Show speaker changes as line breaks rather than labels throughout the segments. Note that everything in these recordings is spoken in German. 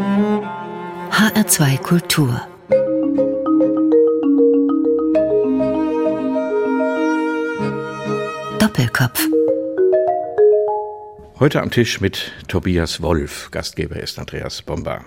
HR2 Kultur Doppelkopf
Heute am Tisch mit Tobias Wolf. Gastgeber ist Andreas Bomba.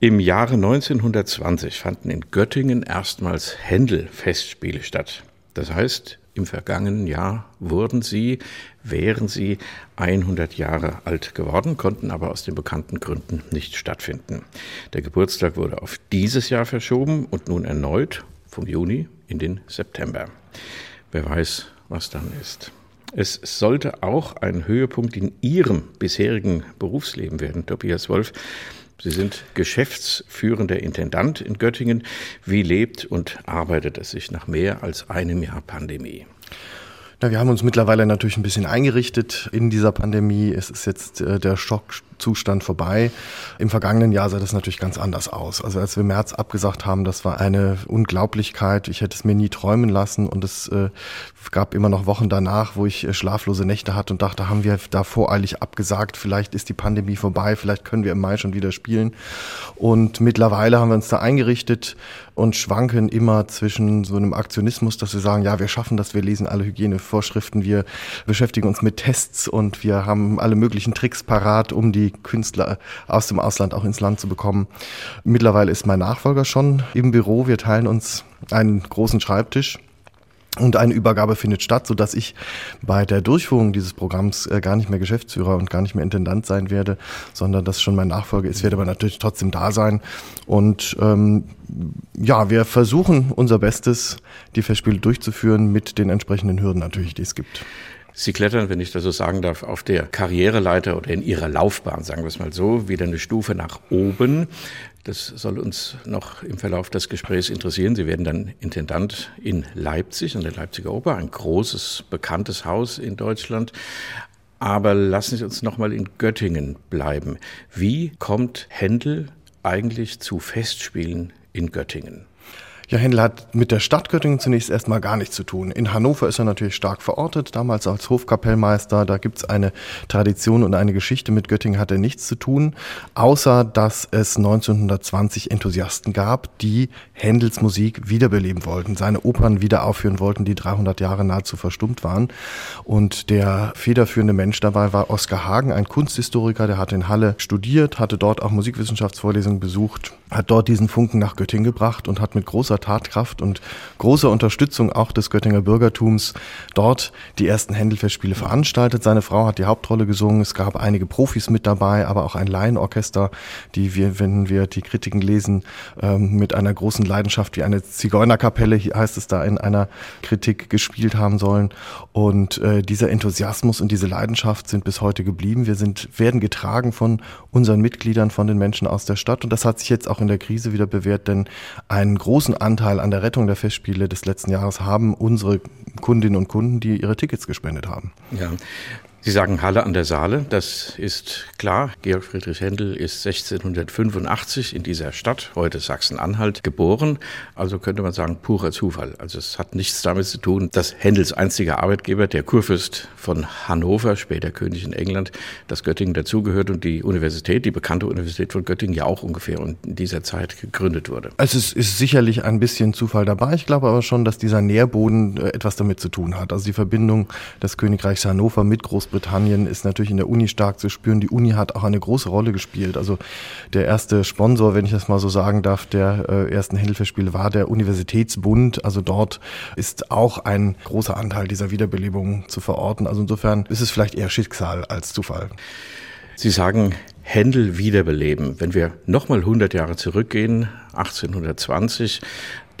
Im Jahre 1920 fanden in Göttingen erstmals Händel-Festspiele statt. Das heißt, im vergangenen Jahr wurden sie, wären sie 100 Jahre alt geworden, konnten aber aus den bekannten Gründen nicht stattfinden. Der Geburtstag wurde auf dieses Jahr verschoben und nun erneut vom Juni in den September. Wer weiß, was dann ist. Es sollte auch ein Höhepunkt in Ihrem bisherigen Berufsleben werden, Tobias Wolf. Sie sind geschäftsführender Intendant in Göttingen. Wie lebt und arbeitet es sich nach mehr als einem Jahr Pandemie?
Na, wir haben uns mittlerweile natürlich ein bisschen eingerichtet in dieser Pandemie. Es ist jetzt äh, der Schockzustand vorbei. Im vergangenen Jahr sah das natürlich ganz anders aus. Also als wir März abgesagt haben, das war eine Unglaublichkeit. Ich hätte es mir nie träumen lassen und es äh, gab immer noch Wochen danach, wo ich äh, schlaflose Nächte hatte und dachte, haben wir da voreilig abgesagt, vielleicht ist die Pandemie vorbei, vielleicht können wir im Mai schon wieder spielen. Und mittlerweile haben wir uns da eingerichtet und schwanken immer zwischen so einem Aktionismus, dass wir sagen, ja, wir schaffen das, wir lesen alle Hygienevorschriften, wir beschäftigen uns mit Tests und wir haben alle möglichen Tricks parat, um die Künstler aus dem Ausland auch ins Land zu bekommen. Mittlerweile ist mein Nachfolger schon im Büro, wir teilen uns einen großen Schreibtisch und eine Übergabe findet statt, so dass ich bei der Durchführung dieses Programms äh, gar nicht mehr Geschäftsführer und gar nicht mehr Intendant sein werde, sondern das schon mein Nachfolger ist, werde aber natürlich trotzdem da sein. Und ähm, ja, wir versuchen unser Bestes, die Festspiele durchzuführen mit den entsprechenden Hürden natürlich, die es gibt.
Sie klettern, wenn ich das so sagen darf, auf der Karriereleiter oder in Ihrer Laufbahn, sagen wir es mal so, wieder eine Stufe nach oben. Das soll uns noch im Verlauf des Gesprächs interessieren. Sie werden dann Intendant in Leipzig, an der Leipziger Oper, ein großes, bekanntes Haus in Deutschland. Aber lassen Sie uns noch mal in Göttingen bleiben. Wie kommt Händel eigentlich zu Festspielen in Göttingen?
Ja, Händel hat mit der Stadt Göttingen zunächst erstmal gar nichts zu tun. In Hannover ist er natürlich stark verortet, damals als Hofkapellmeister. Da gibt's eine Tradition und eine Geschichte. Mit Göttingen hat er nichts zu tun, außer dass es 1920 Enthusiasten gab, die Händels Musik wiederbeleben wollten, seine Opern wieder aufführen wollten, die 300 Jahre nahezu verstummt waren. Und der federführende Mensch dabei war Oskar Hagen, ein Kunsthistoriker, der hat in Halle studiert, hatte dort auch Musikwissenschaftsvorlesungen besucht, hat dort diesen Funken nach Göttingen gebracht und hat mit großer Tatkraft und großer Unterstützung auch des Göttinger Bürgertums dort die ersten Händelfestspiele veranstaltet. Seine Frau hat die Hauptrolle gesungen. Es gab einige Profis mit dabei, aber auch ein Laienorchester, die wir, wenn wir die Kritiken lesen, ähm, mit einer großen Leidenschaft wie eine Zigeunerkapelle, heißt es da in einer Kritik, gespielt haben sollen. Und äh, dieser Enthusiasmus und diese Leidenschaft sind bis heute geblieben. Wir sind, werden getragen von unseren Mitgliedern, von den Menschen aus der Stadt. Und das hat sich jetzt auch in der Krise wieder bewährt, denn einen großen Anteil an der Rettung der Festspiele des letzten Jahres haben unsere Kundinnen und Kunden, die ihre Tickets gespendet haben.
Ja. Sie sagen Halle an der Saale, das ist klar. Georg Friedrich Händel ist 1685 in dieser Stadt, heute Sachsen-Anhalt, geboren. Also könnte man sagen, purer Zufall. Also es hat nichts damit zu tun, dass Händels einziger Arbeitgeber, der Kurfürst von Hannover, später König in England, das Göttingen dazugehört und die Universität, die bekannte Universität von Göttingen ja auch ungefähr in dieser Zeit gegründet wurde.
Also es ist sicherlich ein bisschen Zufall dabei. Ich glaube aber schon, dass dieser Nährboden äh, etwas damit zu tun hat. Also die Verbindung des Königreichs Hannover mit Großbritannien Großbritannien ist natürlich in der Uni stark zu spüren. Die Uni hat auch eine große Rolle gespielt. Also der erste Sponsor, wenn ich das mal so sagen darf, der äh, ersten Händelfestspiele war der Universitätsbund. Also dort ist auch ein großer Anteil dieser Wiederbelebung zu verorten. Also insofern ist es vielleicht eher Schicksal als Zufall.
Sie sagen, Händel wiederbeleben. Wenn wir nochmal 100 Jahre zurückgehen, 1820,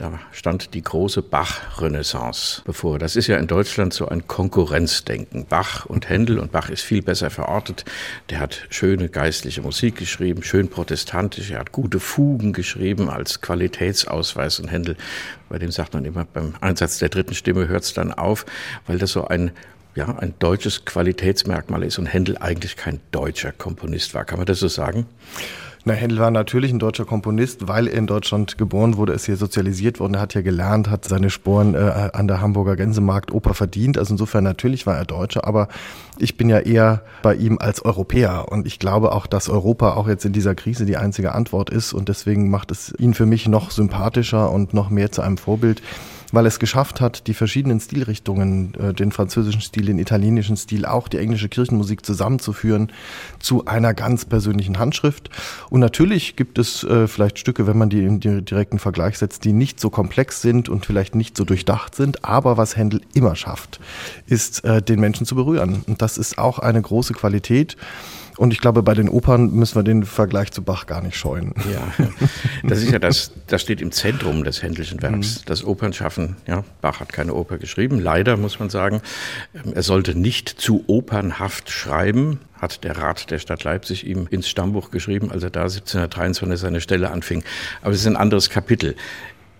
da stand die große Bach-Renaissance bevor. Das ist ja in Deutschland so ein Konkurrenzdenken. Bach und Händel und Bach ist viel besser verortet. Der hat schöne geistliche Musik geschrieben, schön protestantisch. Er hat gute Fugen geschrieben als Qualitätsausweis und Händel. Bei dem sagt man immer, beim Einsatz der dritten Stimme hört es dann auf, weil das so ein ja, ein deutsches Qualitätsmerkmal ist und Händel eigentlich kein deutscher Komponist war. Kann man das so sagen?
Na, Händel war natürlich ein deutscher Komponist, weil er in Deutschland geboren wurde, ist hier sozialisiert worden. Er hat hier gelernt, hat seine Sporen äh, an der Hamburger Gänsemarktoper verdient. Also insofern natürlich war er Deutscher, aber ich bin ja eher bei ihm als Europäer und ich glaube auch, dass Europa auch jetzt in dieser Krise die einzige Antwort ist und deswegen macht es ihn für mich noch sympathischer und noch mehr zu einem Vorbild weil es geschafft hat, die verschiedenen Stilrichtungen, äh, den französischen Stil, den italienischen Stil, auch die englische Kirchenmusik zusammenzuführen zu einer ganz persönlichen Handschrift. Und natürlich gibt es äh, vielleicht Stücke, wenn man die in den direkten Vergleich setzt, die nicht so komplex sind und vielleicht nicht so durchdacht sind. Aber was Händel immer schafft, ist, äh, den Menschen zu berühren. Und das ist auch eine große Qualität. Und ich glaube, bei den Opern müssen wir den Vergleich zu Bach gar nicht scheuen.
Ja, das ist ja das, das steht im Zentrum des Händelschen Werks, mhm. das Opernschaffen. Ja, Bach hat keine Oper geschrieben, leider muss man sagen. Er sollte nicht zu opernhaft schreiben, hat der Rat der Stadt Leipzig ihm ins Stammbuch geschrieben, als er da 1723 seine Stelle anfing. Aber es ist ein anderes Kapitel.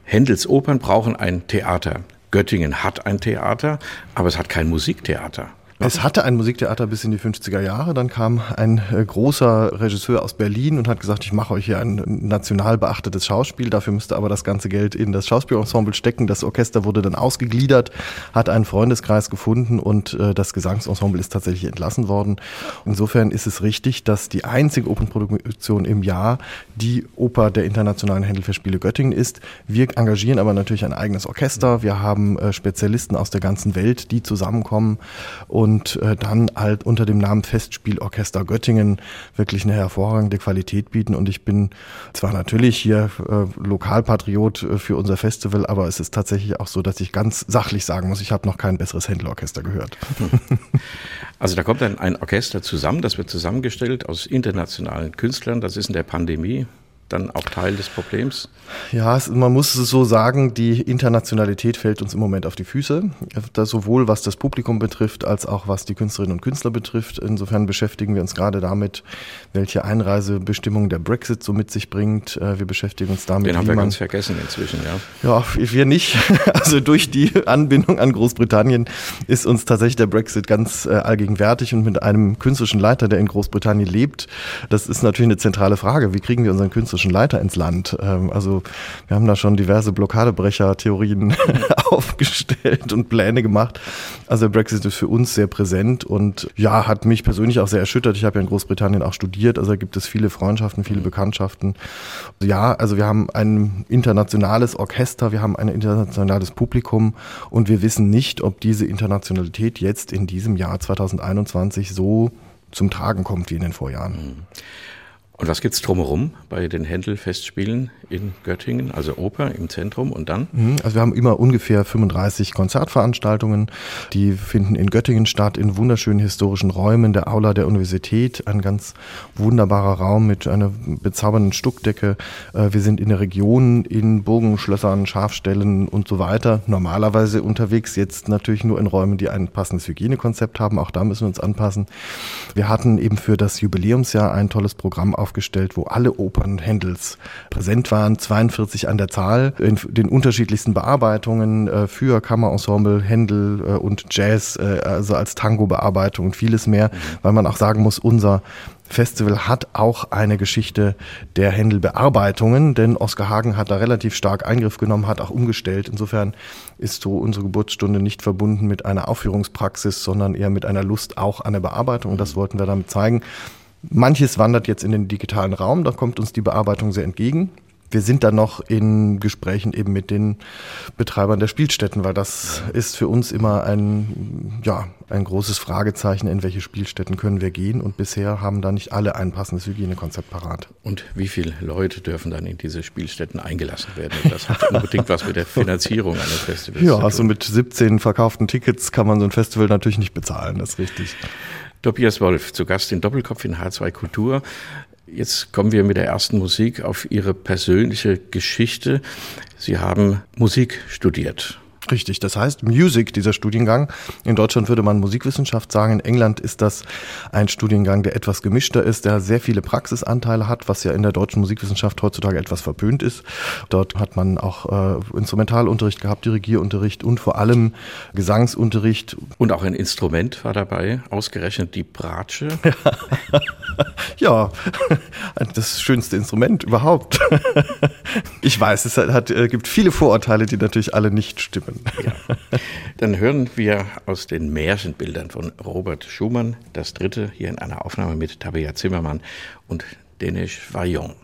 Händels Opern brauchen ein Theater. Göttingen hat ein Theater, aber es hat kein Musiktheater.
Es hatte ein Musiktheater bis in die 50er Jahre. Dann kam ein äh, großer Regisseur aus Berlin und hat gesagt, ich mache euch hier ein national beachtetes Schauspiel. Dafür müsste aber das ganze Geld in das Schauspielensemble stecken. Das Orchester wurde dann ausgegliedert, hat einen Freundeskreis gefunden und äh, das Gesangsensemble ist tatsächlich entlassen worden. Insofern ist es richtig, dass die einzige Opernproduktion im Jahr die Oper der Internationalen Händelfestspiele Göttingen ist. Wir engagieren aber natürlich ein eigenes Orchester. Wir haben äh, Spezialisten aus der ganzen Welt, die zusammenkommen und und äh, dann halt unter dem Namen Festspielorchester Göttingen wirklich eine hervorragende Qualität bieten. Und ich bin zwar natürlich hier äh, Lokalpatriot äh, für unser Festival, aber es ist tatsächlich auch so, dass ich ganz sachlich sagen muss, ich habe noch kein besseres Händelorchester gehört.
Also da kommt dann ein Orchester zusammen, das wird zusammengestellt aus internationalen Künstlern. Das ist in der Pandemie dann auch Teil des Problems?
Ja, es, man muss es so sagen, die Internationalität fällt uns im Moment auf die Füße. Sowohl was das Publikum betrifft, als auch was die Künstlerinnen und Künstler betrifft. Insofern beschäftigen wir uns gerade damit, welche Einreisebestimmungen der Brexit so mit sich bringt. Äh, wir beschäftigen uns damit.
Den haben wir ganz vergessen inzwischen, ja.
Ja, wir nicht. Also durch die Anbindung an Großbritannien ist uns tatsächlich der Brexit ganz äh, allgegenwärtig und mit einem künstlerischen Leiter, der in Großbritannien lebt. Das ist natürlich eine zentrale Frage. Wie kriegen wir unseren künstlerischen politischen Leiter ins Land. Ähm, also wir haben da schon diverse Blockadebrecher-Theorien aufgestellt und Pläne gemacht. Also der Brexit ist für uns sehr präsent und ja, hat mich persönlich auch sehr erschüttert. Ich habe ja in Großbritannien auch studiert, also da gibt es viele Freundschaften, viele Bekanntschaften. Ja, also wir haben ein internationales Orchester, wir haben ein internationales Publikum und wir wissen nicht, ob diese Internationalität jetzt in diesem Jahr 2021 so zum Tragen kommt wie in den Vorjahren.
Und was gibt's drumherum bei den Händel-Festspielen in Göttingen, also Oper im Zentrum und dann?
Mhm, also wir haben immer ungefähr 35 Konzertveranstaltungen, die finden in Göttingen statt, in wunderschönen historischen Räumen der Aula der Universität, ein ganz wunderbarer Raum mit einer bezaubernden Stuckdecke. Äh, wir sind in der Region, in Burgen, Schlössern, Schafstellen und so weiter, normalerweise unterwegs, jetzt natürlich nur in Räumen, die ein passendes Hygienekonzept haben, auch da müssen wir uns anpassen. Wir hatten eben für das Jubiläumsjahr ein tolles Programm auf aufgestellt, wo alle Opern Händels präsent waren, 42 an der Zahl, in den unterschiedlichsten Bearbeitungen äh, für Kammerensemble, Händel äh, und Jazz, äh, also als Tango-Bearbeitung und vieles mehr, mhm. weil man auch sagen muss, unser Festival hat auch eine Geschichte der Händelbearbeitungen, denn Oskar Hagen hat da relativ stark Eingriff genommen, hat auch umgestellt. Insofern ist so unsere Geburtsstunde nicht verbunden mit einer Aufführungspraxis, sondern eher mit einer Lust auch an der Bearbeitung. Und das wollten wir damit zeigen. Manches wandert jetzt in den digitalen Raum, da kommt uns die Bearbeitung sehr entgegen. Wir sind dann noch in Gesprächen eben mit den Betreibern der Spielstätten, weil das ist für uns immer ein, ja, ein großes Fragezeichen, in welche Spielstätten können wir gehen. Und bisher haben da nicht alle ein passendes Hygienekonzept parat.
Und wie viele Leute dürfen dann in diese Spielstätten eingelassen werden? Das hat unbedingt was mit der Finanzierung eines Festivals
ja, zu tun. Ja, also mit 17 verkauften Tickets kann man so ein Festival natürlich nicht bezahlen, das ist richtig.
Tobias Wolf, zu Gast in Doppelkopf in H2 Kultur. Jetzt kommen wir mit der ersten Musik auf Ihre persönliche Geschichte. Sie haben Musik studiert.
Richtig, das heißt Music, dieser Studiengang. In Deutschland würde man Musikwissenschaft sagen, in England ist das ein Studiengang, der etwas gemischter ist, der sehr viele Praxisanteile hat, was ja in der deutschen Musikwissenschaft heutzutage etwas verpönt ist. Dort hat man auch äh, Instrumentalunterricht gehabt, Dirigierunterricht und vor allem Gesangsunterricht.
Und auch ein Instrument war dabei, ausgerechnet die Bratsche.
ja, das schönste Instrument überhaupt. ich weiß, es hat, äh, gibt viele Vorurteile, die natürlich alle nicht stimmen. Ja.
Dann hören wir aus den Märchenbildern von Robert Schumann das dritte hier in einer Aufnahme mit Tabea Zimmermann und Denis Vaillant.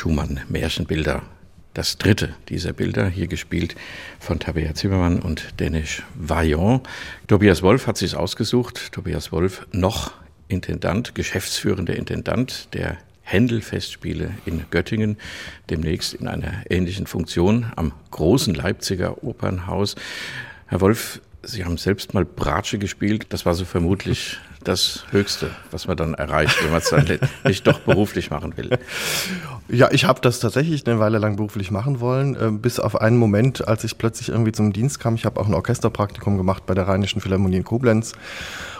Schumann, Märchenbilder. Das dritte dieser Bilder, hier gespielt von Tabea Zimmermann und Danish Vaillant. Tobias Wolf hat sich ausgesucht. Tobias Wolf, noch Intendant, geschäftsführender Intendant der Händel-Festspiele in Göttingen, demnächst in einer ähnlichen Funktion am großen Leipziger Opernhaus. Herr Wolf, Sie haben selbst mal Bratsche gespielt. Das war so vermutlich das Höchste, was man dann erreicht, wenn man es dann nicht doch beruflich machen will.
Ja, ich habe das tatsächlich eine Weile lang beruflich machen wollen, äh, bis auf einen Moment, als ich plötzlich irgendwie zum Dienst kam. Ich habe auch ein Orchesterpraktikum gemacht bei der Rheinischen Philharmonie in Koblenz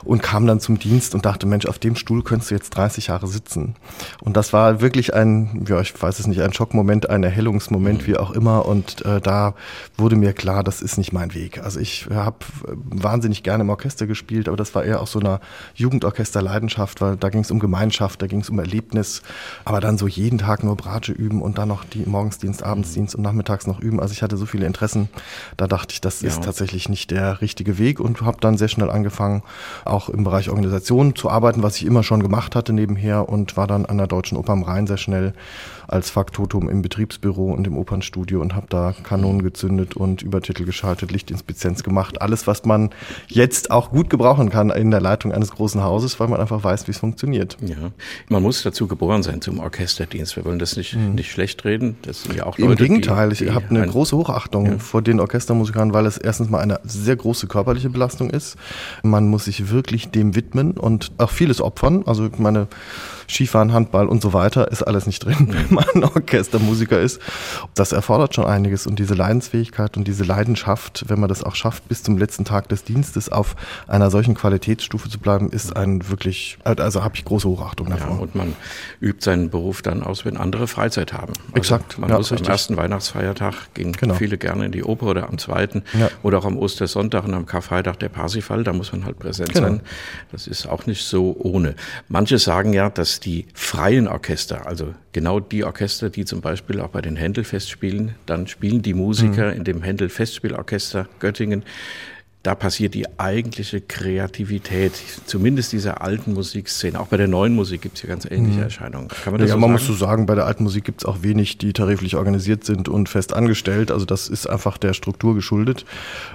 und kam dann zum Dienst und dachte, Mensch, auf dem Stuhl könntest du jetzt 30 Jahre sitzen. Und das war wirklich ein, ja, ich weiß es nicht, ein Schockmoment, ein Erhellungsmoment, mhm. wie auch immer. Und äh, da wurde mir klar, das ist nicht mein Weg. Also ich habe wahnsinnig gerne im Orchester gespielt, aber das war eher aus so einer Jugendorchester-Leidenschaft, weil da ging es um Gemeinschaft, da ging es um Erlebnis. Aber dann so jeden Tag nur Bratsche üben und dann noch die Morgensdienst, Abendsdienst und nachmittags noch üben. Also ich hatte so viele Interessen, da dachte ich, das ja. ist tatsächlich nicht der richtige Weg und habe dann sehr schnell angefangen, auch im Bereich Organisation zu arbeiten, was ich immer schon gemacht hatte nebenher und war dann an der Deutschen Oper am Rhein sehr schnell als Faktotum im Betriebsbüro und im Opernstudio und habe da Kanonen gezündet und Übertitel geschaltet, Lichtinspizienz gemacht. Alles, was man jetzt auch gut gebrauchen kann in der Leitung eines großen Hauses, weil man einfach weiß, wie es funktioniert.
Ja, man muss dazu geboren sein zum Orchesterdienst. Wir wollen das nicht, mhm. nicht schlecht reden. Das sind ja auch Leute,
Im Gegenteil, ich habe eine große Hochachtung ja. vor den Orchestermusikern, weil es erstens mal eine sehr große körperliche Belastung ist. Man muss sich wirklich dem widmen und auch vieles opfern. Also meine Skifahren, Handball und so weiter ist alles nicht drin, wenn man Orchestermusiker ist. Das erfordert schon einiges und diese Leidensfähigkeit und diese Leidenschaft, wenn man das auch schafft, bis zum letzten Tag des Dienstes auf einer solchen Qualitätsstufe zu bleiben, ist ein wirklich, also habe ich große Hochachtung davor.
Ja, und man übt seinen Beruf dann aus, wenn andere Freizeit haben.
Also Exakt.
Man ja, muss richtig. am ersten Weihnachtsfeiertag gehen genau. viele gerne in die Oper oder am zweiten ja. oder auch am Ostersonntag und am Karfreitag der Parsifal, da muss man halt präsent genau. sein. Das ist auch nicht so ohne. Manche sagen ja, dass die freien Orchester, also genau die Orchester, die zum Beispiel auch bei den Händel-Festspielen, dann spielen die Musiker mhm. in dem Händel-Festspielorchester Göttingen, da passiert die eigentliche Kreativität, zumindest dieser alten Musikszene. Auch bei der neuen Musik gibt es ja ganz ähnliche mhm. Erscheinungen.
Kann man das ja, so man muss so sagen, bei der alten Musik gibt es auch wenig, die tariflich organisiert sind und fest angestellt. Also das ist einfach der Struktur geschuldet.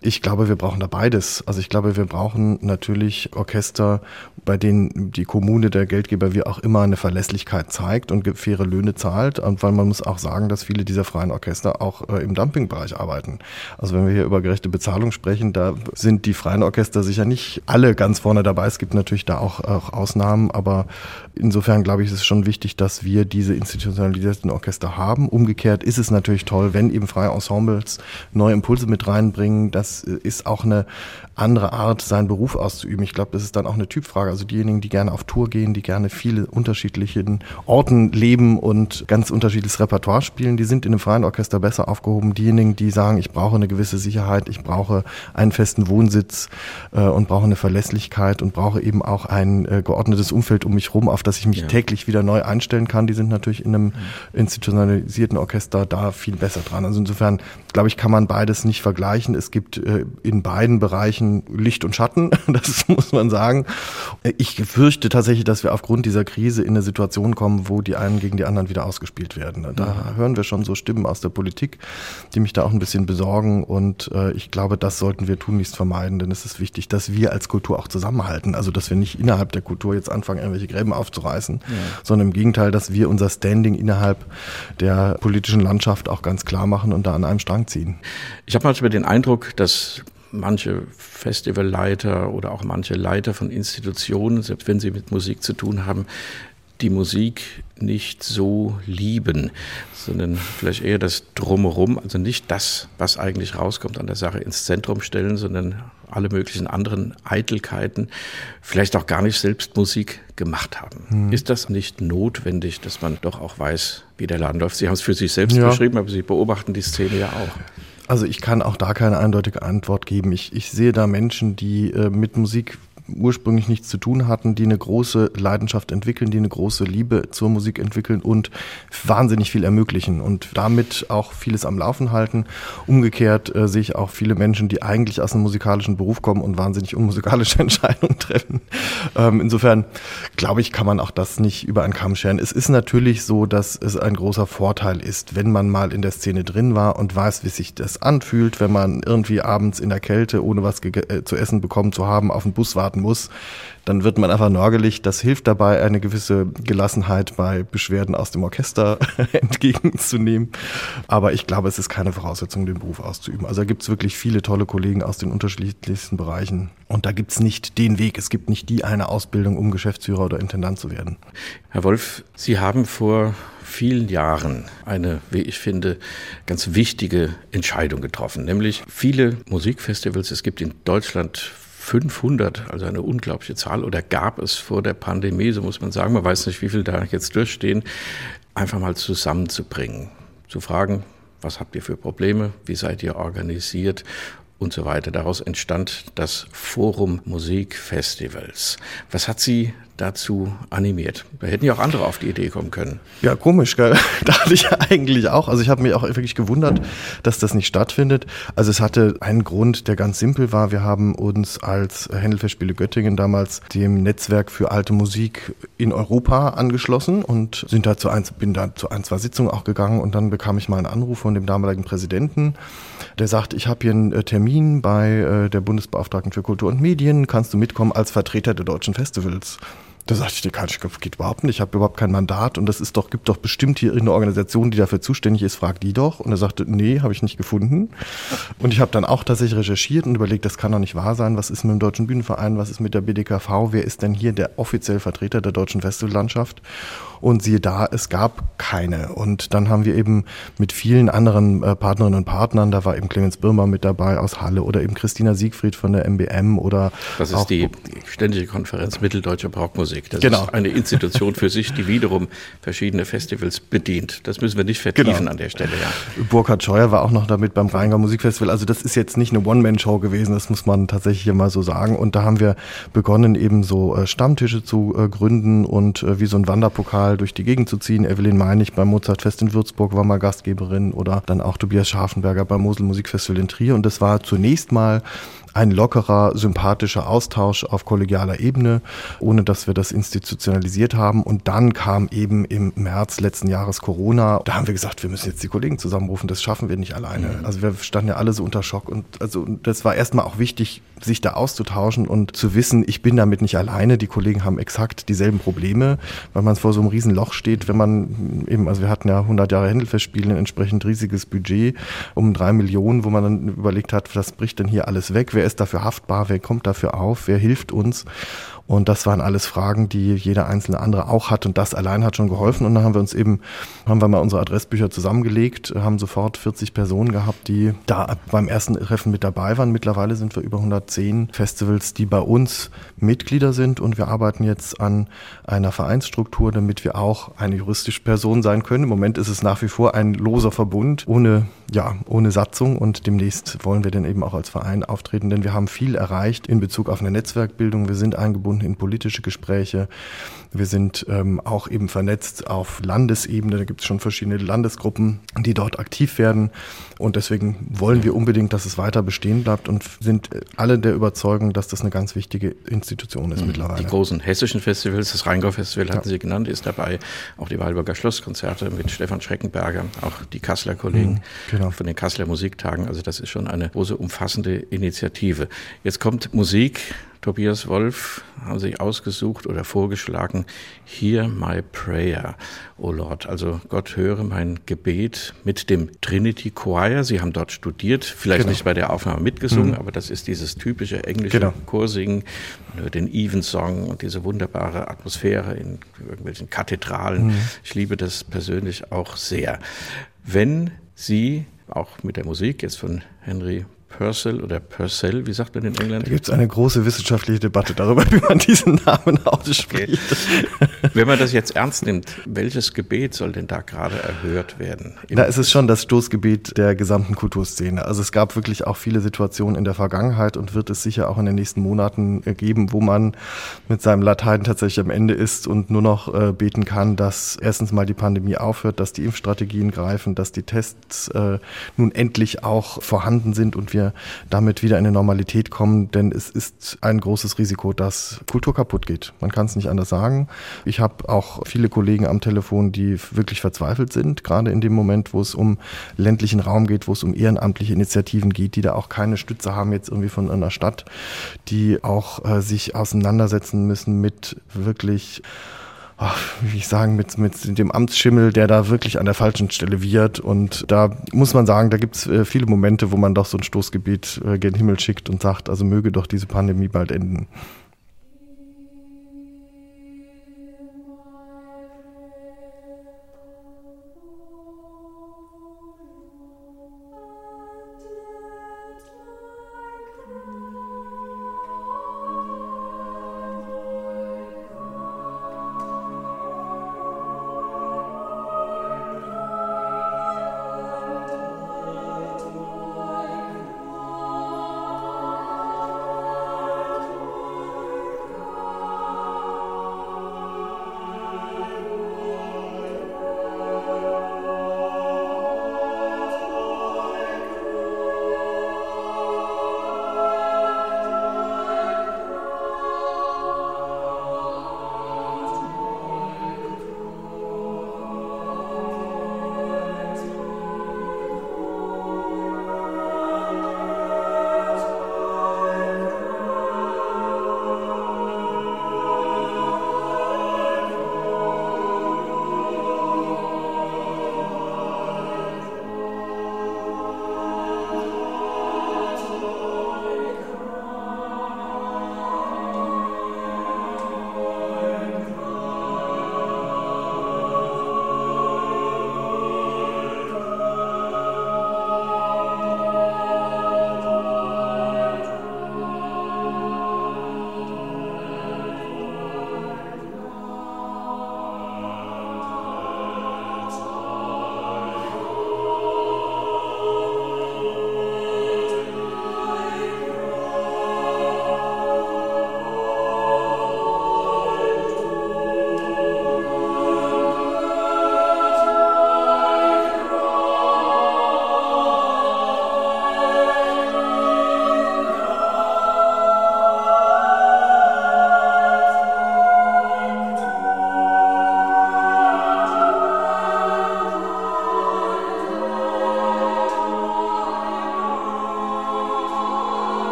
Ich glaube, wir brauchen da beides. Also ich glaube, wir brauchen natürlich Orchester, bei denen die Kommune, der Geldgeber, wie auch immer, eine Verlässlichkeit zeigt und faire Löhne zahlt. Und weil man muss auch sagen, dass viele dieser freien Orchester auch äh, im Dumpingbereich arbeiten. Also wenn wir hier über gerechte Bezahlung sprechen, da sind die freien Orchester sicher nicht alle ganz vorne dabei. Es gibt natürlich da auch, auch Ausnahmen, aber insofern glaube ich, ist es schon wichtig, dass wir diese institutionalisierten Orchester haben. Umgekehrt ist es natürlich toll, wenn eben freie Ensembles neue Impulse mit reinbringen. Das ist auch eine andere Art, seinen Beruf auszuüben. Ich glaube, das ist dann auch eine Typfrage. Also diejenigen, die gerne auf Tour gehen, die gerne viele unterschiedlichen Orten leben und ganz unterschiedliches Repertoire spielen, die sind in einem freien Orchester besser aufgehoben. Diejenigen, die sagen, ich brauche eine gewisse Sicherheit, ich brauche einen festen Wohnsitz äh, und brauche eine Verlässlichkeit und brauche eben auch ein äh, geordnetes Umfeld um mich herum, auf das ich mich ja. täglich wieder neu einstellen kann, die sind natürlich in einem mhm. institutionalisierten Orchester da viel besser dran. Also insofern, glaube ich, kann man beides nicht vergleichen. Es gibt äh, in beiden Bereichen Licht und Schatten, das muss man sagen. Ich fürchte tatsächlich, dass wir aufgrund dieser Krise in eine Situation kommen, wo die einen gegen die anderen wieder ausgespielt werden. Da ja. hören wir schon so Stimmen aus der Politik, die mich da auch ein bisschen besorgen und äh, ich glaube, das sollten wir tunlichst vermeiden, denn es ist wichtig, dass wir als Kultur auch zusammenhalten. Also, dass wir nicht innerhalb der Kultur jetzt anfangen, irgendwelche Gräben aufzureißen, ja. sondern im Gegenteil, dass wir unser Standing innerhalb der politischen Landschaft auch ganz klar machen und da an einem Strang ziehen.
Ich habe manchmal den Eindruck, dass manche Festivalleiter oder auch manche Leiter von Institutionen, selbst wenn sie mit Musik zu tun haben, die Musik nicht so lieben, sondern vielleicht eher das Drumherum, also nicht das, was eigentlich rauskommt an der Sache ins Zentrum stellen, sondern alle möglichen anderen Eitelkeiten, vielleicht auch gar nicht selbst Musik gemacht haben. Hm. Ist das nicht notwendig, dass man doch auch weiß, wie der Laden läuft? Sie haben es für sich selbst ja. beschrieben, aber Sie beobachten die Szene ja auch.
Also ich kann auch da keine eindeutige Antwort geben. Ich, ich sehe da Menschen, die äh, mit Musik ursprünglich nichts zu tun hatten, die eine große Leidenschaft entwickeln, die eine große Liebe zur Musik entwickeln und wahnsinnig viel ermöglichen und damit auch vieles am Laufen halten. Umgekehrt äh, sehe ich auch viele Menschen, die eigentlich aus einem musikalischen Beruf kommen und wahnsinnig unmusikalische Entscheidungen treffen. Ähm, insofern glaube ich, kann man auch das nicht über einen Kamm scheren. Es ist natürlich so, dass es ein großer Vorteil ist, wenn man mal in der Szene drin war und weiß, wie sich das anfühlt, wenn man irgendwie abends in der Kälte, ohne was äh, zu essen bekommen zu haben, auf den Bus warten muss, dann wird man einfach nörgelig. Das hilft dabei, eine gewisse Gelassenheit bei Beschwerden aus dem Orchester entgegenzunehmen. Aber ich glaube, es ist keine Voraussetzung, den Beruf auszuüben. Also da gibt es wirklich viele tolle Kollegen aus den unterschiedlichsten Bereichen. Und da gibt es nicht den Weg. Es gibt nicht die eine Ausbildung, um Geschäftsführer oder Intendant zu werden.
Herr Wolf, Sie haben vor vielen Jahren eine, wie ich finde, ganz wichtige Entscheidung getroffen. Nämlich viele Musikfestivals, es gibt in Deutschland 500, also eine unglaubliche Zahl, oder gab es vor der Pandemie, so muss man sagen, man weiß nicht, wie viel da jetzt durchstehen, einfach mal zusammenzubringen, zu fragen, was habt ihr für Probleme, wie seid ihr organisiert und so weiter. Daraus entstand das Forum Musikfestivals. Was hat Sie dazu animiert? Da hätten ja auch andere auf die Idee kommen können.
Ja, komisch, gell? dachte ich eigentlich auch. Also ich habe mich auch wirklich gewundert, dass das nicht stattfindet. Also es hatte einen Grund, der ganz simpel war. Wir haben uns als Händelfestspiele Göttingen damals dem Netzwerk für alte Musik in Europa angeschlossen und sind da zu ein, bin da zu ein, zwei Sitzungen auch gegangen und dann bekam ich mal einen Anruf von dem damaligen Präsidenten, der sagt, ich habe hier einen äh, Termin bei äh, der Bundesbeauftragten für Kultur und Medien, kannst du mitkommen als Vertreter der deutschen Festivals? Da sagte ich, das geht überhaupt nicht, ich habe überhaupt kein Mandat und das ist doch, gibt doch bestimmt hier eine Organisation, die dafür zuständig ist, frag die doch. Und er sagte, nee, habe ich nicht gefunden. Und ich habe dann auch tatsächlich recherchiert und überlegt, das kann doch nicht wahr sein. Was ist mit dem Deutschen Bühnenverein, was ist mit der BDKV, wer ist denn hier der offizielle Vertreter der deutschen Festivallandschaft? Und siehe da, es gab keine. Und dann haben wir eben mit vielen anderen äh, Partnerinnen und Partnern, da war eben Clemens Birmer mit dabei aus Halle oder eben Christina Siegfried von der MBM oder.
Das ist die Ständige Konferenz Mitteldeutscher Barockmusik. Das genau. ist eine Institution für sich, die wiederum verschiedene Festivals bedient. Das müssen wir nicht vertiefen genau. an der Stelle, ja.
Burkhard Scheuer war auch noch damit beim Rheingau Musikfestival. Also das ist jetzt nicht eine One-Man-Show gewesen, das muss man tatsächlich hier mal so sagen. Und da haben wir begonnen, eben so äh, Stammtische zu äh, gründen und wie so ein Wanderpokal mal durch die Gegend zu ziehen. Evelyn Meinig beim Mozartfest in Würzburg war mal Gastgeberin oder dann auch Tobias Scharfenberger beim Mosel Musikfestival in Trier. Und das war zunächst mal ein lockerer, sympathischer Austausch auf kollegialer Ebene, ohne dass wir das institutionalisiert haben. Und dann kam eben im März letzten Jahres Corona. Da haben wir gesagt, wir müssen jetzt die Kollegen zusammenrufen. Das schaffen wir nicht alleine. Mhm. Also wir standen ja alle so unter Schock. Und also das war erstmal auch wichtig, sich da auszutauschen und zu wissen, ich bin damit nicht alleine. Die Kollegen haben exakt dieselben Probleme, weil man vor so einem riesen Loch steht, wenn man eben, also wir hatten ja 100 Jahre Händelfestspiele, ein entsprechend riesiges Budget um drei Millionen, wo man dann überlegt hat, was bricht denn hier alles weg? Wer wer ist dafür haftbar, wer kommt dafür auf, wer hilft uns. Und das waren alles Fragen, die jeder einzelne andere auch hat. Und das allein hat schon geholfen. Und dann haben wir uns eben, haben wir mal unsere Adressbücher zusammengelegt, haben sofort 40 Personen gehabt, die da beim ersten Treffen mit dabei waren. Mittlerweile sind wir über 110 Festivals, die bei uns Mitglieder sind. Und wir arbeiten jetzt an einer Vereinsstruktur, damit wir auch eine juristische Person sein können. Im Moment ist es nach wie vor ein loser Verbund ohne, ja, ohne Satzung. Und demnächst wollen wir dann eben auch als Verein auftreten, denn wir haben viel erreicht in Bezug auf eine Netzwerkbildung. Wir sind eingebunden in politische Gespräche. Wir sind ähm, auch eben vernetzt auf Landesebene. Da gibt es schon verschiedene Landesgruppen, die dort aktiv werden. Und deswegen wollen wir unbedingt, dass es weiter bestehen bleibt und sind alle der Überzeugung, dass das eine ganz wichtige Institution ist mhm. mittlerweile.
Die großen hessischen Festivals, das Rheingau-Festival hatten ja. Sie genannt, ist dabei. Auch die Walburger Schlosskonzerte mit Stefan Schreckenberger, auch die Kasseler Kollegen mhm, genau. von den Kasseler Musiktagen. Also das ist schon eine große, umfassende Initiative. Jetzt kommt Musik Tobias Wolf haben sich ausgesucht oder vorgeschlagen, Hear My Prayer, O oh Lord. Also Gott höre mein Gebet mit dem Trinity Choir. Sie haben dort studiert, vielleicht genau. nicht bei der Aufnahme mitgesungen, mhm. aber das ist dieses typische englische genau. Chorsingen. Man hört den Evensong und diese wunderbare Atmosphäre in irgendwelchen Kathedralen. Mhm. Ich liebe das persönlich auch sehr. Wenn Sie auch mit der Musik jetzt von Henry Purcell oder Purcell, wie sagt man in England?
Da gibt es eine große wissenschaftliche Debatte darüber, wie man diesen Namen ausspricht.
Okay. Wenn man das jetzt ernst nimmt, welches Gebet soll denn da gerade erhört werden?
Da ist es schon das Stoßgebet der gesamten Kulturszene. Also es gab wirklich auch viele Situationen in der Vergangenheit und wird es sicher auch in den nächsten Monaten geben, wo man mit seinem Latein tatsächlich am Ende ist und nur noch äh, beten kann, dass erstens mal die Pandemie aufhört, dass die Impfstrategien greifen, dass die Tests äh, nun endlich auch vorhanden sind und wir wir damit wieder in eine Normalität kommen, denn es ist ein großes Risiko, dass Kultur kaputt geht. Man kann es nicht anders sagen. Ich habe auch viele Kollegen am Telefon, die wirklich verzweifelt sind, gerade in dem Moment, wo es um ländlichen Raum geht, wo es um ehrenamtliche Initiativen geht, die da auch keine Stütze haben jetzt irgendwie von einer Stadt, die auch äh, sich auseinandersetzen müssen mit wirklich ach, wie ich sagen, mit, mit dem Amtsschimmel, der da wirklich an der falschen Stelle wird. Und da muss man sagen, da gibt es äh, viele Momente, wo man doch so ein Stoßgebiet äh, gen Himmel schickt und sagt, also möge doch diese Pandemie bald enden.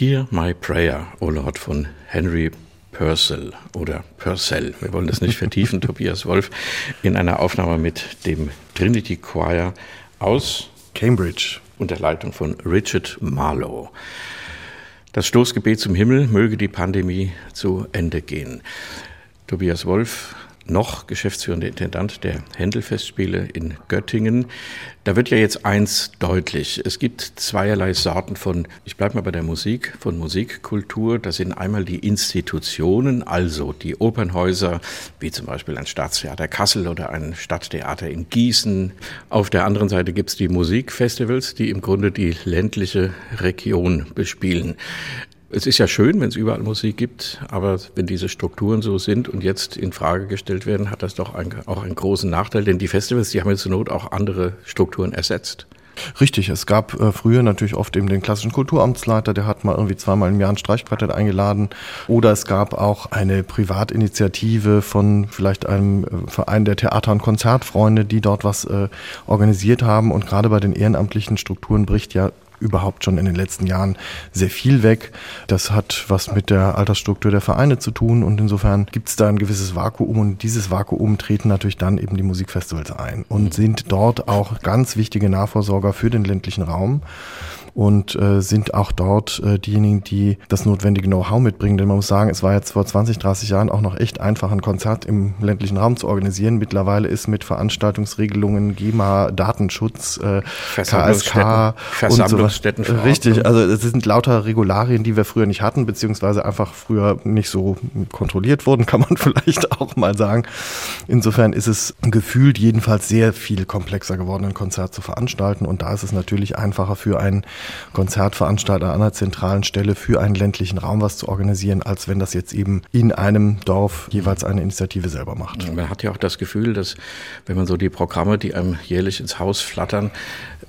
Hear My Prayer, O Lord, von Henry Purcell oder Purcell. Wir wollen das nicht vertiefen, Tobias Wolf, in einer Aufnahme mit dem Trinity Choir aus
Cambridge
unter Leitung von Richard Marlowe. Das Stoßgebet zum Himmel möge die Pandemie zu Ende gehen. Tobias Wolf noch geschäftsführender Intendant der Händelfestspiele in Göttingen. Da wird ja jetzt eins deutlich. Es gibt zweierlei Sorten von, ich bleibe mal bei der Musik, von Musikkultur. Das sind einmal die Institutionen, also die Opernhäuser, wie zum Beispiel ein Staatstheater Kassel oder ein Stadttheater in Gießen. Auf der anderen Seite gibt es die Musikfestivals, die im Grunde die ländliche Region bespielen. Es ist ja schön, wenn es überall Musik gibt, aber wenn diese Strukturen so sind und jetzt in Frage gestellt werden, hat das doch ein, auch einen großen Nachteil, denn die Festivals, die haben jetzt zur Not auch andere Strukturen ersetzt.
Richtig, es gab äh, früher natürlich oft eben den klassischen Kulturamtsleiter, der hat mal irgendwie zweimal im Jahr ein Streichquartett eingeladen. Oder es gab auch eine Privatinitiative von vielleicht einem äh, Verein der Theater- und Konzertfreunde, die dort was äh, organisiert haben. Und gerade bei den ehrenamtlichen Strukturen bricht ja überhaupt schon in den letzten Jahren sehr viel weg. Das hat was mit der Altersstruktur der Vereine zu tun und insofern gibt es da ein gewisses Vakuum und dieses Vakuum treten natürlich dann eben die Musikfestivals ein und sind dort auch ganz wichtige Nachvorsorger für den ländlichen Raum und äh, sind auch dort äh, diejenigen, die das notwendige Know-how mitbringen. Denn man muss sagen, es war jetzt vor 20, 30 Jahren auch noch echt einfach, ein Konzert im ländlichen Raum zu organisieren. Mittlerweile ist mit Veranstaltungsregelungen, GEMA, Datenschutz, äh, KSK und sowas. Richtig, also es sind lauter Regularien, die wir früher nicht hatten, beziehungsweise einfach früher nicht so kontrolliert wurden, kann man vielleicht auch mal sagen. Insofern ist es gefühlt jedenfalls sehr viel komplexer geworden, ein Konzert zu veranstalten. Und da ist es natürlich einfacher für einen Konzertveranstalter an einer zentralen Stelle für einen ländlichen Raum was zu organisieren, als wenn das jetzt eben in einem Dorf jeweils eine Initiative selber macht.
Man hat ja auch das Gefühl, dass wenn man so die Programme, die einem jährlich ins Haus flattern,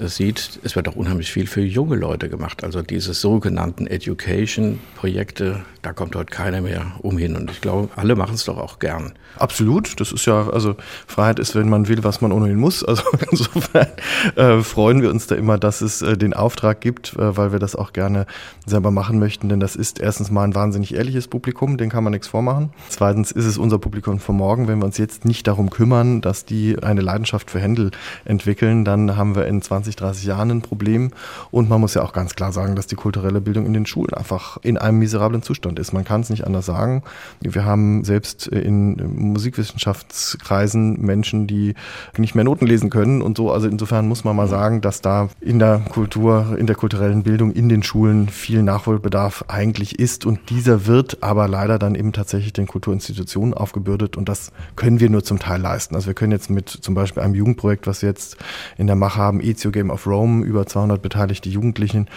sieht, es wird auch unheimlich viel für junge Leute gemacht. Also diese sogenannten Education-Projekte, da kommt heute keiner mehr umhin. Und ich glaube, alle machen es doch auch gern.
Absolut. Das ist ja, also Freiheit ist, wenn man will, was man ohnehin muss. Also insofern äh, freuen wir uns da immer, dass es äh, den Auftrag gibt, äh, weil wir das auch gerne selber machen möchten. Denn das ist erstens mal ein wahnsinnig ehrliches Publikum, den kann man nichts vormachen. Zweitens ist es unser Publikum von morgen. Wenn wir uns jetzt nicht darum kümmern, dass die eine Leidenschaft für Händel entwickeln, dann haben wir in 20, 30 Jahren ein Problem. Und man muss ja auch ganz klar sagen, dass die kulturelle Bildung in den Schulen einfach in einem miserablen Zustand ist. Man kann es nicht anders sagen. Wir haben selbst in Musikwissenschaftskreisen Menschen, die nicht mehr Noten lesen können und so. Also insofern muss man mal sagen, dass da in der Kultur, in der kulturellen Bildung in den Schulen viel Nachholbedarf eigentlich ist. Und dieser wird aber leider dann eben tatsächlich den Kulturinstitutionen aufgebürdet. Und das können wir nur zum Teil leisten. Also wir können jetzt mit zum Beispiel einem Jugendprojekt, was wir jetzt in der Mache haben, Ezio Game of Rome, über 200 beteiligte Jugendlichen.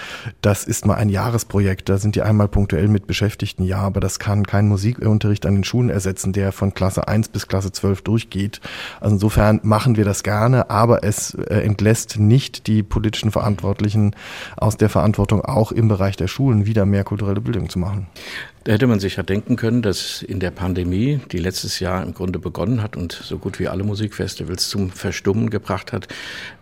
Das ist mal ein Jahresprojekt. Da sind die einmal punktuell mit Beschäftigten, ja, aber das kann kein Musikunterricht an den Schulen ersetzen, der von Klasse Klasse 1 bis Klasse 12 durchgeht. Also insofern machen wir das gerne, aber es äh, entlässt nicht die politischen Verantwortlichen aus der Verantwortung, auch im Bereich der Schulen wieder mehr kulturelle Bildung zu machen.
Da hätte man sich ja denken können, dass in der Pandemie, die letztes Jahr im Grunde begonnen hat und so gut wie alle Musikfestivals zum Verstummen gebracht hat,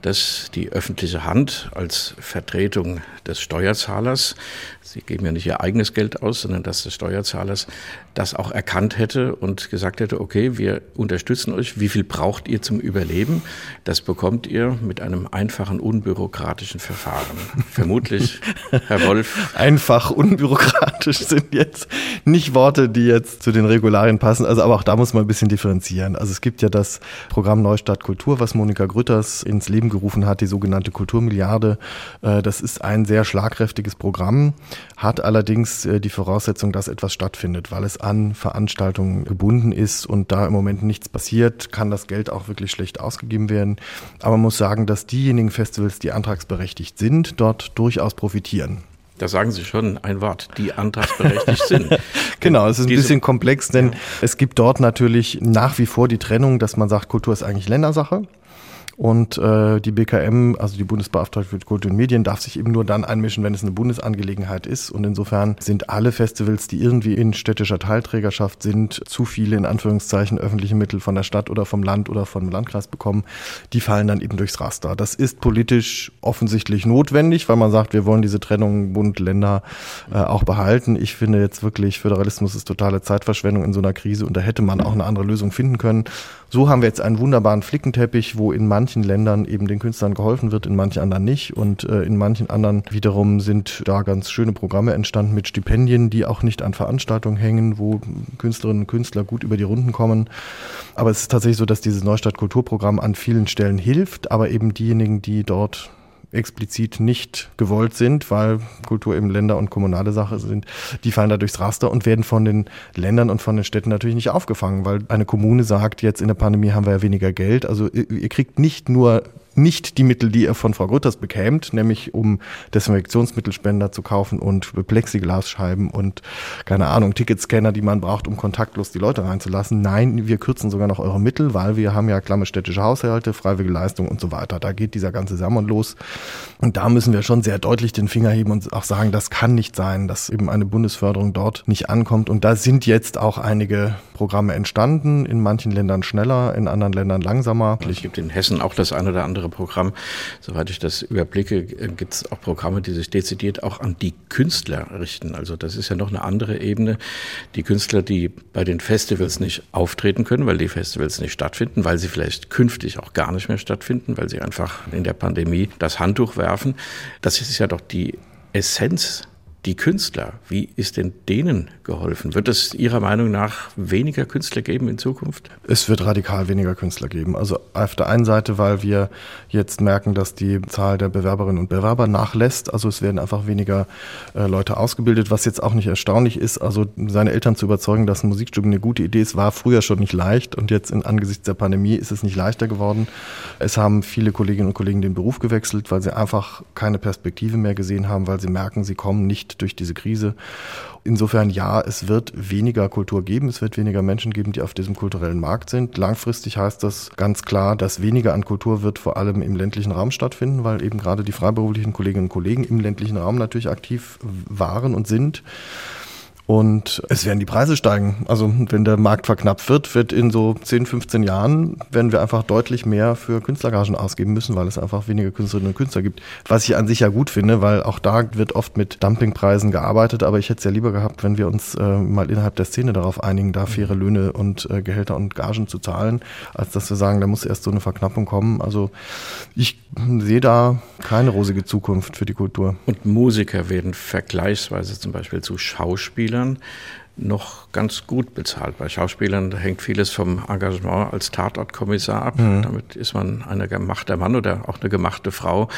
dass die öffentliche Hand als Vertretung des Steuerzahlers, sie geben ja nicht ihr eigenes Geld aus, sondern das des Steuerzahlers, das auch erkannt hätte und gesagt hätte, okay, wir unterstützen euch, wie viel braucht ihr zum Überleben? Das bekommt ihr mit einem einfachen, unbürokratischen Verfahren. Vermutlich, Herr Wolf.
Einfach unbürokratisch sind jetzt nicht Worte, die jetzt zu den Regularien passen. Also, aber auch da muss man ein bisschen differenzieren. Also es gibt ja das Programm Neustadt Kultur, was Monika Grütters ins Leben gerufen hat, die sogenannte Kulturmilliarde. Äh, das ist ein sehr schlagkräftiges Programm, hat allerdings äh, die Voraussetzung, dass etwas stattfindet, weil es an Veranstaltungen gebunden ist und da im Moment nichts passiert, kann das Geld auch wirklich schlecht ausgegeben werden. Aber man muss sagen, dass diejenigen Festivals, die antragsberechtigt sind, dort durchaus profitieren.
Da sagen Sie schon ein Wort, die antragsberechtigt sind.
genau, es ist ein bisschen komplex, denn ja. es gibt dort natürlich nach wie vor die Trennung, dass man sagt, Kultur ist eigentlich Ländersache. Und äh, die BKM, also die Bundesbeauftragte für Kultur und Medien, darf sich eben nur dann einmischen, wenn es eine Bundesangelegenheit ist. Und insofern sind alle Festivals, die irgendwie in städtischer Teilträgerschaft sind, zu viele in Anführungszeichen öffentliche Mittel von der Stadt oder vom Land oder vom Landkreis bekommen, die fallen dann eben durchs Raster. Das ist politisch offensichtlich notwendig, weil man sagt, wir wollen diese Trennung Bund, Länder äh, auch behalten. Ich finde jetzt wirklich, Föderalismus ist totale Zeitverschwendung in so einer Krise und da hätte man auch eine andere Lösung finden können. So haben wir jetzt einen wunderbaren Flickenteppich, wo in manchen Ländern eben den Künstlern geholfen wird, in manchen anderen nicht. Und äh, in manchen anderen wiederum sind da ganz schöne Programme entstanden mit Stipendien, die auch nicht an Veranstaltungen hängen, wo Künstlerinnen und Künstler gut über die Runden kommen. Aber es ist tatsächlich so, dass dieses Neustadt Kulturprogramm an vielen Stellen hilft, aber eben diejenigen, die dort explizit nicht gewollt sind, weil Kultur eben Länder- und kommunale Sache sind, die fallen da durchs Raster und werden von den Ländern und von den Städten natürlich nicht aufgefangen, weil eine Kommune sagt, jetzt in der Pandemie haben wir ja weniger Geld. Also ihr kriegt nicht nur nicht die Mittel, die ihr von Frau Grütters bekämt, nämlich um Desinfektionsmittelspender zu kaufen und Plexiglasscheiben und keine Ahnung, Ticketscanner, die man braucht, um kontaktlos die Leute reinzulassen. Nein, wir kürzen sogar noch eure Mittel, weil wir haben ja klamme städtische Haushalte, freiwillige Leistung und so weiter. Da geht dieser ganze Sammon los. Und da müssen wir schon sehr deutlich den Finger heben und auch sagen, das kann nicht sein, dass eben eine Bundesförderung dort nicht ankommt. Und da sind jetzt auch einige Programme entstanden, in manchen Ländern schneller, in anderen Ländern langsamer.
Es gibt in Hessen auch das eine oder andere andere Programm. Soweit ich das überblicke, gibt es auch Programme, die sich dezidiert auch an die Künstler richten. Also das ist ja noch eine andere Ebene. Die Künstler, die bei den Festivals nicht auftreten können, weil die Festivals nicht stattfinden, weil sie vielleicht künftig auch gar nicht mehr stattfinden, weil sie einfach in der Pandemie das Handtuch werfen. Das ist ja doch die Essenz die Künstler, wie ist denn denen geholfen? Wird es Ihrer Meinung nach weniger Künstler geben in Zukunft?
Es wird radikal weniger Künstler geben. Also auf der einen Seite, weil wir jetzt merken, dass die Zahl der Bewerberinnen und Bewerber nachlässt. Also es werden einfach weniger äh, Leute ausgebildet, was jetzt auch nicht erstaunlich ist. Also seine Eltern zu überzeugen, dass ein Musikstudium eine gute Idee ist, war früher schon nicht leicht und jetzt in, angesichts der Pandemie ist es nicht leichter geworden. Es haben viele Kolleginnen und Kollegen den Beruf gewechselt, weil sie einfach keine Perspektive mehr gesehen haben, weil sie merken, sie kommen nicht durch diese Krise. Insofern ja, es wird weniger Kultur geben, es wird weniger Menschen geben, die auf diesem kulturellen Markt sind. Langfristig heißt das ganz klar, dass weniger an Kultur wird vor allem im ländlichen Raum stattfinden, weil eben gerade die freiberuflichen Kolleginnen und Kollegen im ländlichen Raum natürlich aktiv waren und sind. Und es werden die Preise steigen. Also wenn der Markt verknappt wird, wird in so 10, 15 Jahren, werden wir einfach deutlich mehr für Künstlergagen ausgeben müssen, weil es einfach weniger Künstlerinnen und Künstler gibt. Was ich an sich ja gut finde, weil auch da wird oft mit Dumpingpreisen gearbeitet. Aber ich hätte es ja lieber gehabt, wenn wir uns äh, mal innerhalb der Szene darauf einigen, da faire Löhne und äh, Gehälter und Gagen zu zahlen, als dass wir sagen, da muss erst so eine Verknappung kommen. Also ich sehe da keine rosige Zukunft für die Kultur.
Und Musiker werden vergleichsweise zum Beispiel zu Schauspielern Schauspielern noch ganz gut bezahlt. Bei Schauspielern hängt vieles vom Engagement als Tatortkommissar ab. Mhm. Damit ist man ein gemachter Mann oder auch eine gemachte Frau.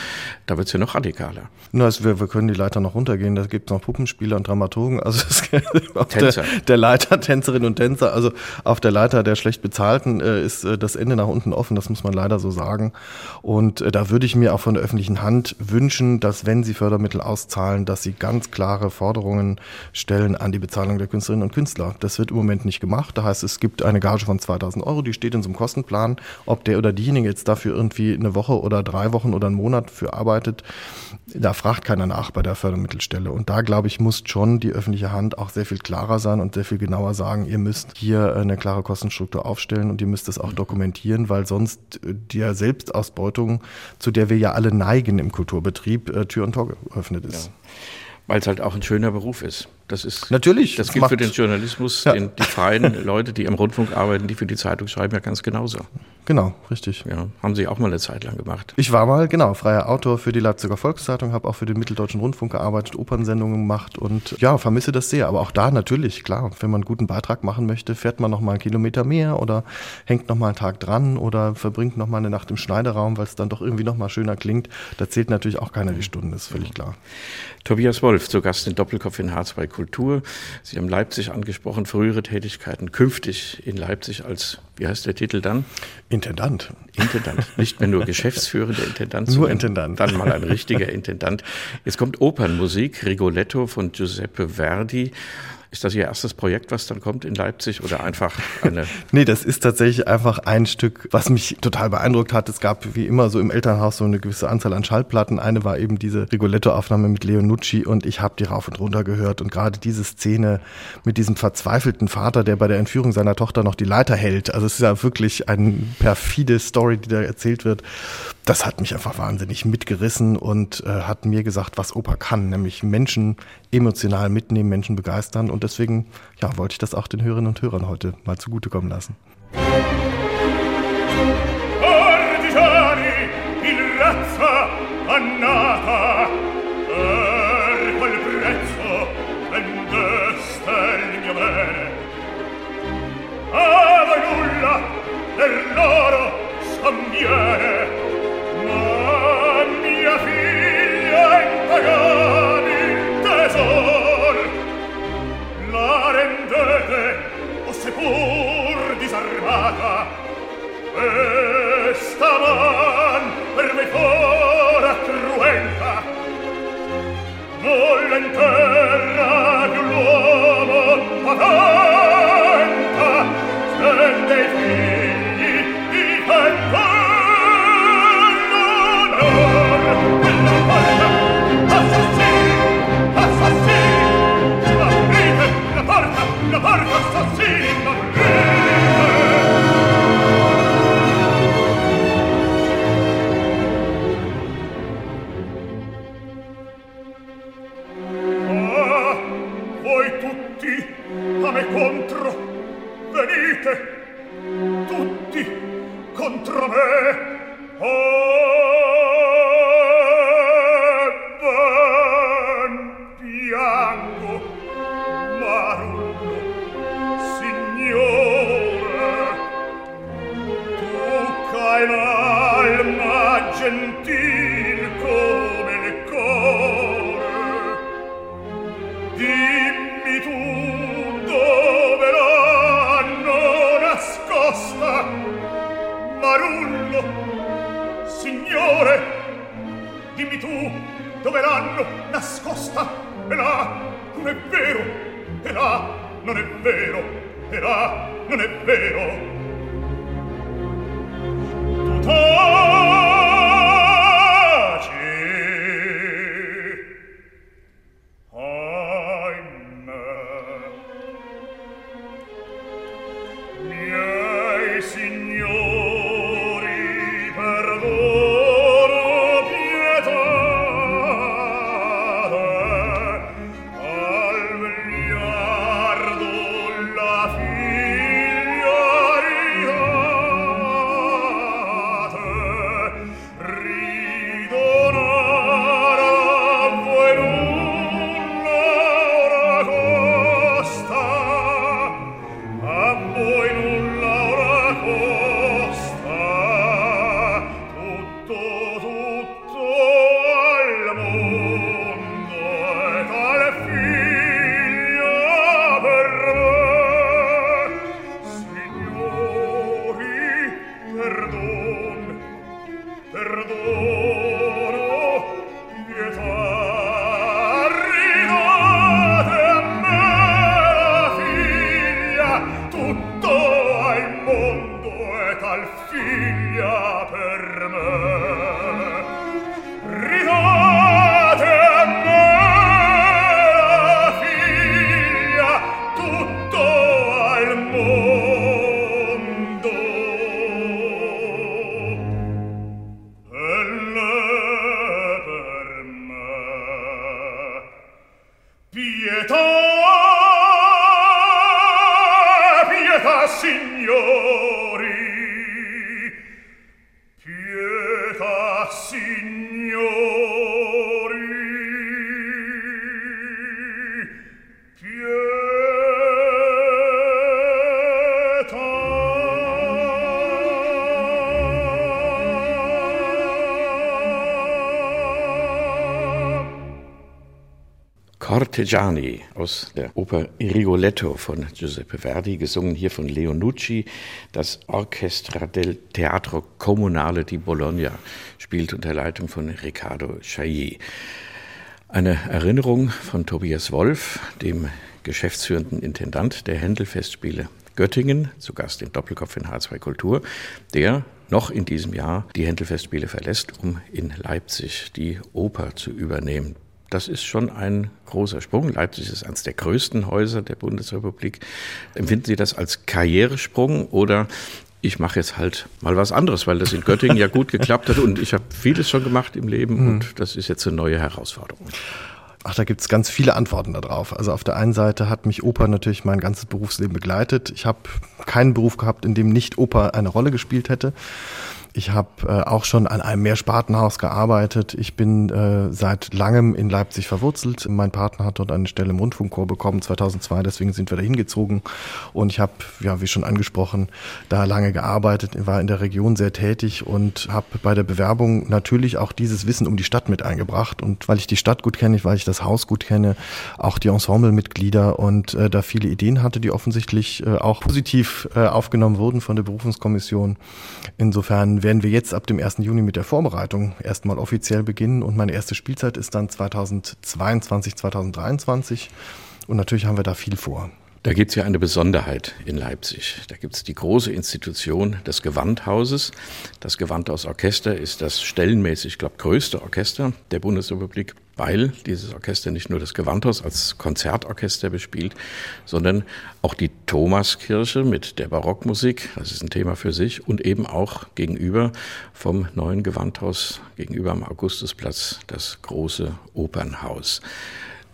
Da wird es ja noch radikaler.
Na, also wir, wir können die Leiter noch runtergehen. Da gibt es noch Puppenspieler und Dramaturgen. Also es Tänzer. Der, der, Leiter, Tänzerinnen und Tänzer. Also auf der Leiter der schlecht bezahlten äh, ist äh, das Ende nach unten offen. Das muss man leider so sagen. Und äh, da würde ich mir auch von der öffentlichen Hand wünschen, dass wenn sie Fördermittel auszahlen, dass sie ganz klare Forderungen stellen an die Bezahlung der Künstlerinnen und Künstler. Das wird im Moment nicht gemacht. Da heißt es, gibt eine Gage von 2000 Euro, die steht in so einem Kostenplan. Ob der oder diejenige jetzt dafür irgendwie eine Woche oder drei Wochen oder einen Monat für arbeitet, da fragt keiner nach bei der Fördermittelstelle. Und da, glaube ich, muss schon die öffentliche Hand auch sehr viel klarer sein und sehr viel genauer sagen, ihr müsst hier eine klare Kostenstruktur aufstellen und ihr müsst es auch dokumentieren, weil sonst die Selbstausbeutung, zu der wir ja alle neigen im Kulturbetrieb, äh, Tür und Tor geöffnet ist. Ja.
Weil es halt auch ein schöner Beruf ist. Das ist
natürlich.
Das gilt für den Journalismus, ja. den, die freien Leute, die im Rundfunk arbeiten, die für die Zeitung schreiben, ja ganz genauso.
Genau, richtig.
Ja, haben Sie auch mal eine Zeit lang gemacht.
Ich war mal, genau, freier Autor für die Leipziger Volkszeitung, habe auch für den Mitteldeutschen Rundfunk gearbeitet, Opernsendungen gemacht und ja, vermisse das sehr. Aber auch da natürlich, klar, wenn man einen guten Beitrag machen möchte, fährt man noch mal einen Kilometer mehr oder hängt noch mal einen Tag dran oder verbringt noch mal eine Nacht im Schneideraum, weil es dann doch irgendwie noch mal schöner klingt. Da zählt natürlich auch keiner die Stunden, ist völlig klar.
Tobias Wolf, zu Gast in Doppelkopf in H2 Kultur. Sie haben Leipzig angesprochen, frühere Tätigkeiten, künftig in Leipzig als, wie heißt der Titel dann?
Intendant.
Intendant. Nicht mehr nur geschäftsführender Intendant,
nur Intendant.
Dann mal ein richtiger Intendant. Jetzt kommt Opernmusik, Rigoletto von Giuseppe Verdi.
Ist das Ihr erstes Projekt, was dann kommt in Leipzig oder einfach eine?
nee, das ist tatsächlich einfach ein Stück, was mich total beeindruckt hat. Es gab wie immer so im Elternhaus so eine gewisse Anzahl an Schallplatten. Eine war eben diese Rigoletto-Aufnahme mit Leonucci und ich habe die rauf und runter gehört. Und gerade diese Szene mit diesem verzweifelten Vater, der bei der Entführung seiner Tochter noch die Leiter hält. Also es ist ja wirklich eine perfide Story, die da erzählt wird. Das hat mich einfach wahnsinnig mitgerissen und äh, hat mir gesagt, was Oper kann, nämlich Menschen emotional mitnehmen, Menschen begeistern. Und deswegen ja, wollte ich das auch den Hörerinnen und Hörern heute mal zugutekommen lassen. Artigiani, il razza annata, man per me fora cruenta. Molla in terra di un uomo fame contro. Venite tutti contro me. Oh! troveranno nascosta. E là non è vero. E là non è vero. E là non è vero.
Tutto Cortegiani aus der Oper Rigoletto von Giuseppe Verdi, gesungen hier von Leonucci. Das Orchestra del Teatro Comunale di Bologna spielt unter Leitung von Riccardo Chaillet. Eine Erinnerung von Tobias Wolf, dem
geschäftsführenden Intendant der Händel-Festspiele Göttingen, zu Gast im Doppelkopf in H2 Kultur, der noch in diesem Jahr die Händelfestspiele verlässt, um in Leipzig die Oper zu übernehmen. Das ist schon ein großer Sprung. Leipzig ist eines der größten Häuser der Bundesrepublik. Empfinden Sie das als Karrieresprung oder ich mache jetzt halt mal was anderes, weil das in Göttingen ja gut geklappt hat und ich habe vieles schon gemacht im Leben mhm. und das ist jetzt eine neue Herausforderung.
Ach, da gibt's ganz viele Antworten darauf. Also auf der einen Seite hat mich Oper natürlich mein ganzes Berufsleben begleitet. Ich habe keinen Beruf gehabt, in dem nicht Oper eine Rolle gespielt hätte. Ich habe äh, auch schon an einem Mehrspartenhaus gearbeitet. Ich bin äh, seit langem in Leipzig verwurzelt. Mein Partner hat dort eine Stelle im Rundfunkchor bekommen 2002, deswegen sind wir da hingezogen. Und ich habe, ja, wie schon angesprochen, da lange gearbeitet, war in der Region sehr tätig und habe bei der Bewerbung natürlich auch dieses Wissen um die Stadt mit eingebracht. Und weil ich die Stadt gut kenne, weil ich das Haus gut kenne, auch die Ensemblemitglieder und äh, da viele Ideen hatte, die offensichtlich äh, auch positiv äh, aufgenommen wurden von der Berufungskommission. Insofern werden wir jetzt ab dem 1. Juni mit der Vorbereitung erstmal offiziell beginnen und meine erste Spielzeit ist dann 2022, 2023 und natürlich haben wir da viel vor.
Da gibt es ja eine Besonderheit in Leipzig. Da gibt es die große Institution des Gewandhauses. Das Gewandhausorchester ist das stellenmäßig, ich glaube, größte Orchester der Bundesrepublik, weil dieses Orchester nicht nur das Gewandhaus als Konzertorchester bespielt, sondern auch die Thomaskirche mit der Barockmusik, das ist ein Thema für sich, und eben auch gegenüber vom neuen Gewandhaus, gegenüber am Augustusplatz, das große Opernhaus.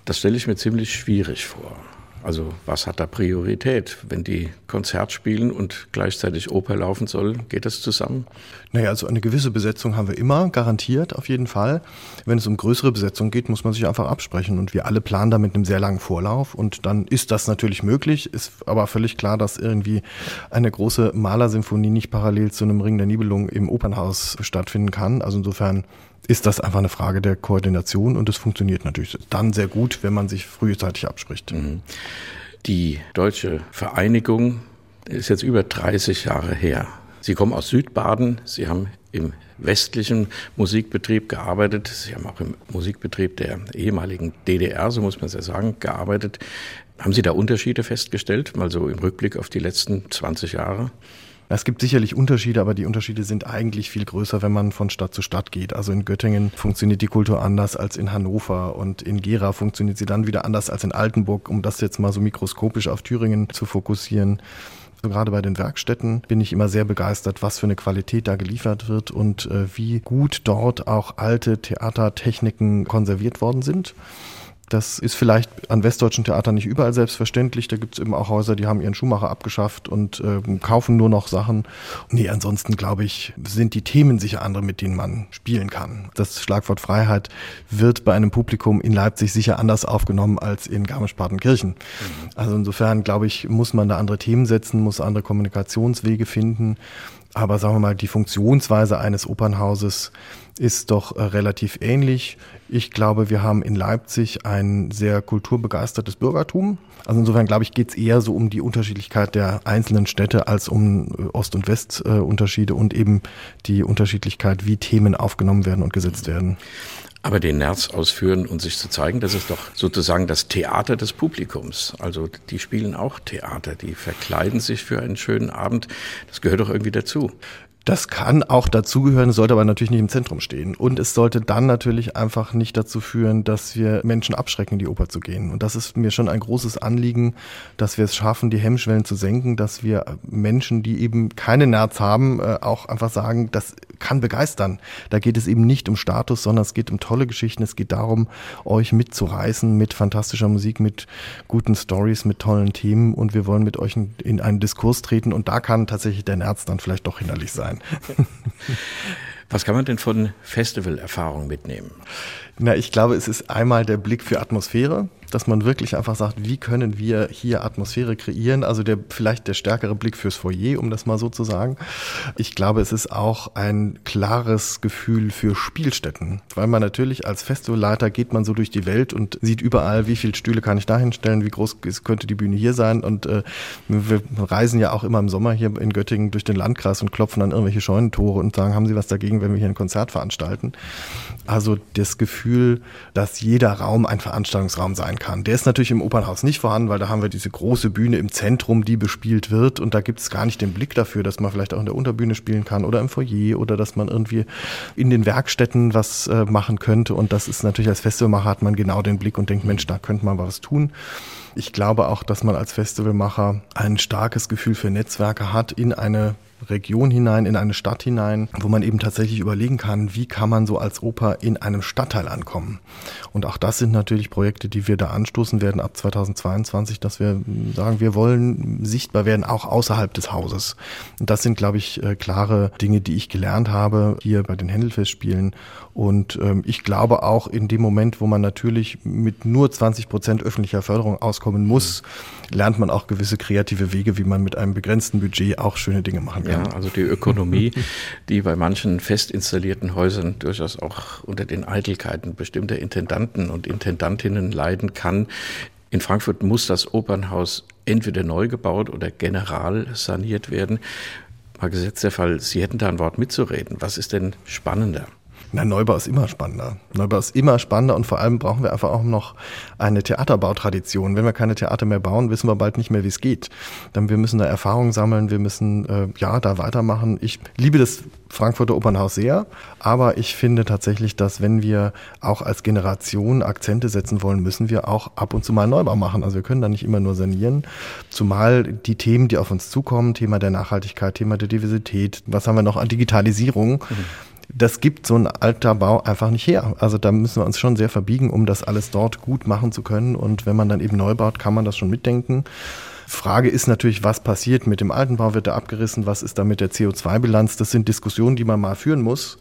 Das stelle ich mir ziemlich schwierig vor. Also was hat da Priorität? Wenn die Konzert spielen und gleichzeitig Oper laufen soll, geht das zusammen?
Naja, also eine gewisse Besetzung haben wir immer, garantiert auf jeden Fall. Wenn es um größere Besetzung geht, muss man sich einfach absprechen. Und wir alle planen da mit einem sehr langen Vorlauf. Und dann ist das natürlich möglich, ist aber völlig klar, dass irgendwie eine große Malersymphonie nicht parallel zu einem Ring der Nibelung im Opernhaus stattfinden kann. Also insofern ist das einfach eine Frage der Koordination und es funktioniert natürlich dann sehr gut, wenn man sich frühzeitig abspricht. Mhm.
Die deutsche Vereinigung ist jetzt über 30 Jahre her. Sie kommen aus Südbaden, Sie haben im westlichen Musikbetrieb gearbeitet, Sie haben auch im Musikbetrieb der ehemaligen DDR, so muss man es ja sagen, gearbeitet. Haben Sie da Unterschiede festgestellt, mal so im Rückblick auf die letzten 20 Jahre?
Es gibt sicherlich Unterschiede, aber die Unterschiede sind eigentlich viel größer, wenn man von Stadt zu Stadt geht. Also in Göttingen funktioniert die Kultur anders als in Hannover und in Gera funktioniert sie dann wieder anders als in Altenburg, um das jetzt mal so mikroskopisch auf Thüringen zu fokussieren. So gerade bei den Werkstätten bin ich immer sehr begeistert, was für eine Qualität da geliefert wird und äh, wie gut dort auch alte Theatertechniken konserviert worden sind. Das ist vielleicht an westdeutschen Theatern nicht überall selbstverständlich. Da gibt es eben auch Häuser, die haben ihren Schuhmacher abgeschafft und äh, kaufen nur noch Sachen. Nee, ansonsten glaube ich, sind die Themen sicher andere, mit denen man spielen kann. Das Schlagwort Freiheit wird bei einem Publikum in Leipzig sicher anders aufgenommen als in Garmisch-Partenkirchen. Mhm. Also insofern glaube ich, muss man da andere Themen setzen, muss andere Kommunikationswege finden. Aber sagen wir mal, die Funktionsweise eines Opernhauses ist doch äh, relativ ähnlich. Ich glaube, wir haben in Leipzig ein sehr kulturbegeistertes Bürgertum. Also insofern glaube ich, geht es eher so um die Unterschiedlichkeit der einzelnen Städte als um äh, Ost- und Westunterschiede und eben die Unterschiedlichkeit, wie Themen aufgenommen werden und gesetzt werden.
Aber den Nerz ausführen und sich zu zeigen, das ist doch sozusagen das Theater des Publikums. Also die spielen auch Theater, die verkleiden sich für einen schönen Abend. Das gehört doch irgendwie dazu.
Das kann auch dazugehören, sollte aber natürlich nicht im Zentrum stehen. Und es sollte dann natürlich einfach nicht dazu führen, dass wir Menschen abschrecken, in die Oper zu gehen. Und das ist mir schon ein großes Anliegen, dass wir es schaffen, die Hemmschwellen zu senken, dass wir Menschen, die eben keine Nerz haben, äh, auch einfach sagen, das kann begeistern. Da geht es eben nicht um Status, sondern es geht um tolle Geschichten. Es geht darum, euch mitzureißen mit fantastischer Musik, mit guten Stories, mit tollen Themen. Und wir wollen mit euch in einen Diskurs treten. Und da kann tatsächlich der Nerz dann vielleicht doch hinderlich sein
Was kann man denn von Festivalerfahrung mitnehmen?
Na, ich glaube, es ist einmal der Blick für Atmosphäre dass man wirklich einfach sagt, wie können wir hier Atmosphäre kreieren? Also der vielleicht der stärkere Blick fürs Foyer, um das mal so zu sagen. Ich glaube, es ist auch ein klares Gefühl für Spielstätten, weil man natürlich als Festivalleiter geht man so durch die Welt und sieht überall, wie viele Stühle kann ich da hinstellen, wie groß könnte die Bühne hier sein und äh, wir reisen ja auch immer im Sommer hier in Göttingen durch den Landkreis und klopfen an irgendwelche Scheunentore und sagen, haben Sie was dagegen, wenn wir hier ein Konzert veranstalten? Also das Gefühl, dass jeder Raum ein Veranstaltungsraum sein kann. Der ist natürlich im Opernhaus nicht vorhanden, weil da haben wir diese große Bühne im Zentrum, die bespielt wird und da gibt es gar nicht den Blick dafür, dass man vielleicht auch in der Unterbühne spielen kann oder im Foyer oder dass man irgendwie in den Werkstätten was äh, machen könnte und das ist natürlich als Festivalmacher hat man genau den Blick und denkt, Mensch, da könnte man was tun. Ich glaube auch, dass man als Festivalmacher ein starkes Gefühl für Netzwerke hat in eine Region hinein, in eine Stadt hinein, wo man eben tatsächlich überlegen kann, wie kann man so als Oper in einem Stadtteil ankommen. Und auch das sind natürlich Projekte, die wir da anstoßen werden ab 2022, dass wir sagen, wir wollen sichtbar werden, auch außerhalb des Hauses. Und das sind, glaube ich, äh, klare Dinge, die ich gelernt habe hier bei den Händelfestspielen und ähm, ich glaube auch in dem Moment, wo man natürlich mit nur 20 Prozent öffentlicher Förderung auskommen muss, lernt man auch gewisse kreative Wege, wie man mit einem begrenzten Budget auch schöne Dinge machen kann.
Ja, also die Ökonomie, die bei manchen fest installierten Häusern durchaus auch unter den Eitelkeiten bestimmter Intendanten und Intendantinnen leiden kann. In Frankfurt muss das Opernhaus entweder neu gebaut oder general saniert werden. Mal gesetzt der Fall, Sie hätten da ein Wort mitzureden. Was ist denn spannender?
Na, Neubau ist immer spannender. Neubau ist immer spannender und vor allem brauchen wir einfach auch noch eine Theaterbautradition. Wenn wir keine Theater mehr bauen, wissen wir bald nicht mehr, wie es geht. Dann wir müssen da Erfahrungen sammeln, wir müssen äh, ja da weitermachen. Ich liebe das Frankfurter Opernhaus sehr, aber ich finde tatsächlich, dass wenn wir auch als Generation Akzente setzen wollen, müssen wir auch ab und zu mal Neubau machen. Also wir können da nicht immer nur sanieren, zumal die Themen, die auf uns zukommen, Thema der Nachhaltigkeit, Thema der Diversität, was haben wir noch an Digitalisierung, mhm das gibt so ein alter Bau einfach nicht her. Also da müssen wir uns schon sehr verbiegen, um das alles dort gut machen zu können. Und wenn man dann eben neu baut, kann man das schon mitdenken. Frage ist natürlich, was passiert mit dem alten Bau? Wird er abgerissen? Was ist da mit der CO2-Bilanz? Das sind Diskussionen, die man mal führen muss.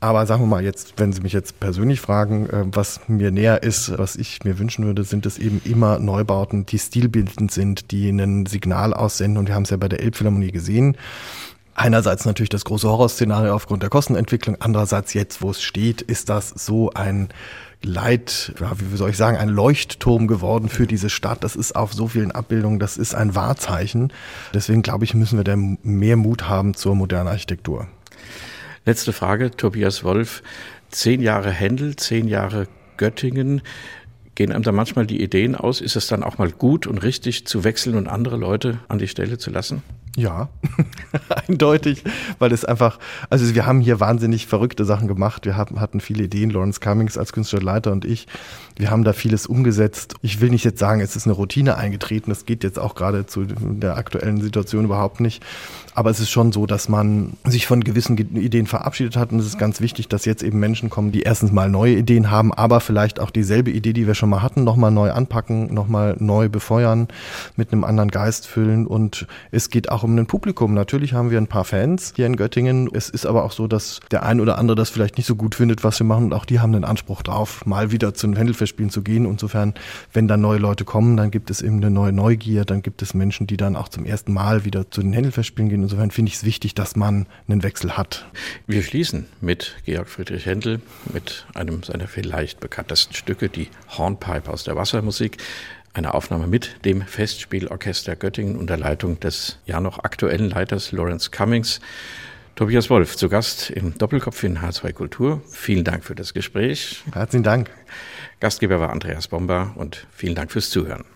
Aber sagen wir mal jetzt, wenn Sie mich jetzt persönlich fragen, äh, was mir näher ist, was ich mir wünschen würde, sind es eben immer Neubauten, die stilbildend sind, die ein Signal aussenden. Und wir haben es ja bei der Elbphilharmonie gesehen. Einerseits natürlich das große Horrorszenario aufgrund der Kostenentwicklung, andererseits jetzt, wo es steht, ist das so ein Leit, ja, wie soll ich sagen, ein Leuchtturm geworden für diese Stadt. Das ist auf so vielen Abbildungen, das ist ein Wahrzeichen. Deswegen glaube ich, müssen wir da mehr Mut haben zur modernen Architektur.
Letzte Frage, Tobias Wolf. Zehn Jahre Händel, zehn Jahre Göttingen. Gehen einem da manchmal die Ideen aus? Ist es dann auch mal gut und richtig zu wechseln und andere Leute an die Stelle zu lassen?
Ja, eindeutig, weil es einfach, also wir haben hier wahnsinnig verrückte Sachen gemacht. Wir haben, hatten viele Ideen, Lawrence Cummings als Künstlerleiter und ich. Wir haben da vieles umgesetzt. Ich will nicht jetzt sagen, es ist eine Routine eingetreten. Das geht jetzt auch gerade zu der aktuellen Situation überhaupt nicht. Aber es ist schon so, dass man sich von gewissen Ideen verabschiedet hat. Und es ist ganz wichtig, dass jetzt eben Menschen kommen, die erstens mal neue Ideen haben, aber vielleicht auch dieselbe Idee, die wir schon mal hatten, nochmal neu anpacken, nochmal neu befeuern, mit einem anderen Geist füllen. Und es geht auch ein Publikum. Natürlich haben wir ein paar Fans hier in Göttingen. Es ist aber auch so, dass der ein oder andere das vielleicht nicht so gut findet, was wir machen. Und auch die haben einen Anspruch drauf, mal wieder zu den Händelfestspielen zu gehen. Insofern, wenn dann neue Leute kommen, dann gibt es eben eine neue Neugier. Dann gibt es Menschen, die dann auch zum ersten Mal wieder zu den Händelfestspielen gehen Insofern finde ich es wichtig, dass man einen Wechsel hat.
Wir schließen mit Georg Friedrich Händel, mit einem seiner vielleicht bekanntesten Stücke, die Hornpipe aus der Wassermusik. Eine Aufnahme mit dem Festspielorchester Göttingen unter Leitung des ja noch aktuellen Leiters Lawrence Cummings. Tobias Wolf zu Gast im Doppelkopf in H2 Kultur. Vielen Dank für das Gespräch.
Herzlichen Dank.
Gastgeber war Andreas Bomber und vielen Dank fürs Zuhören.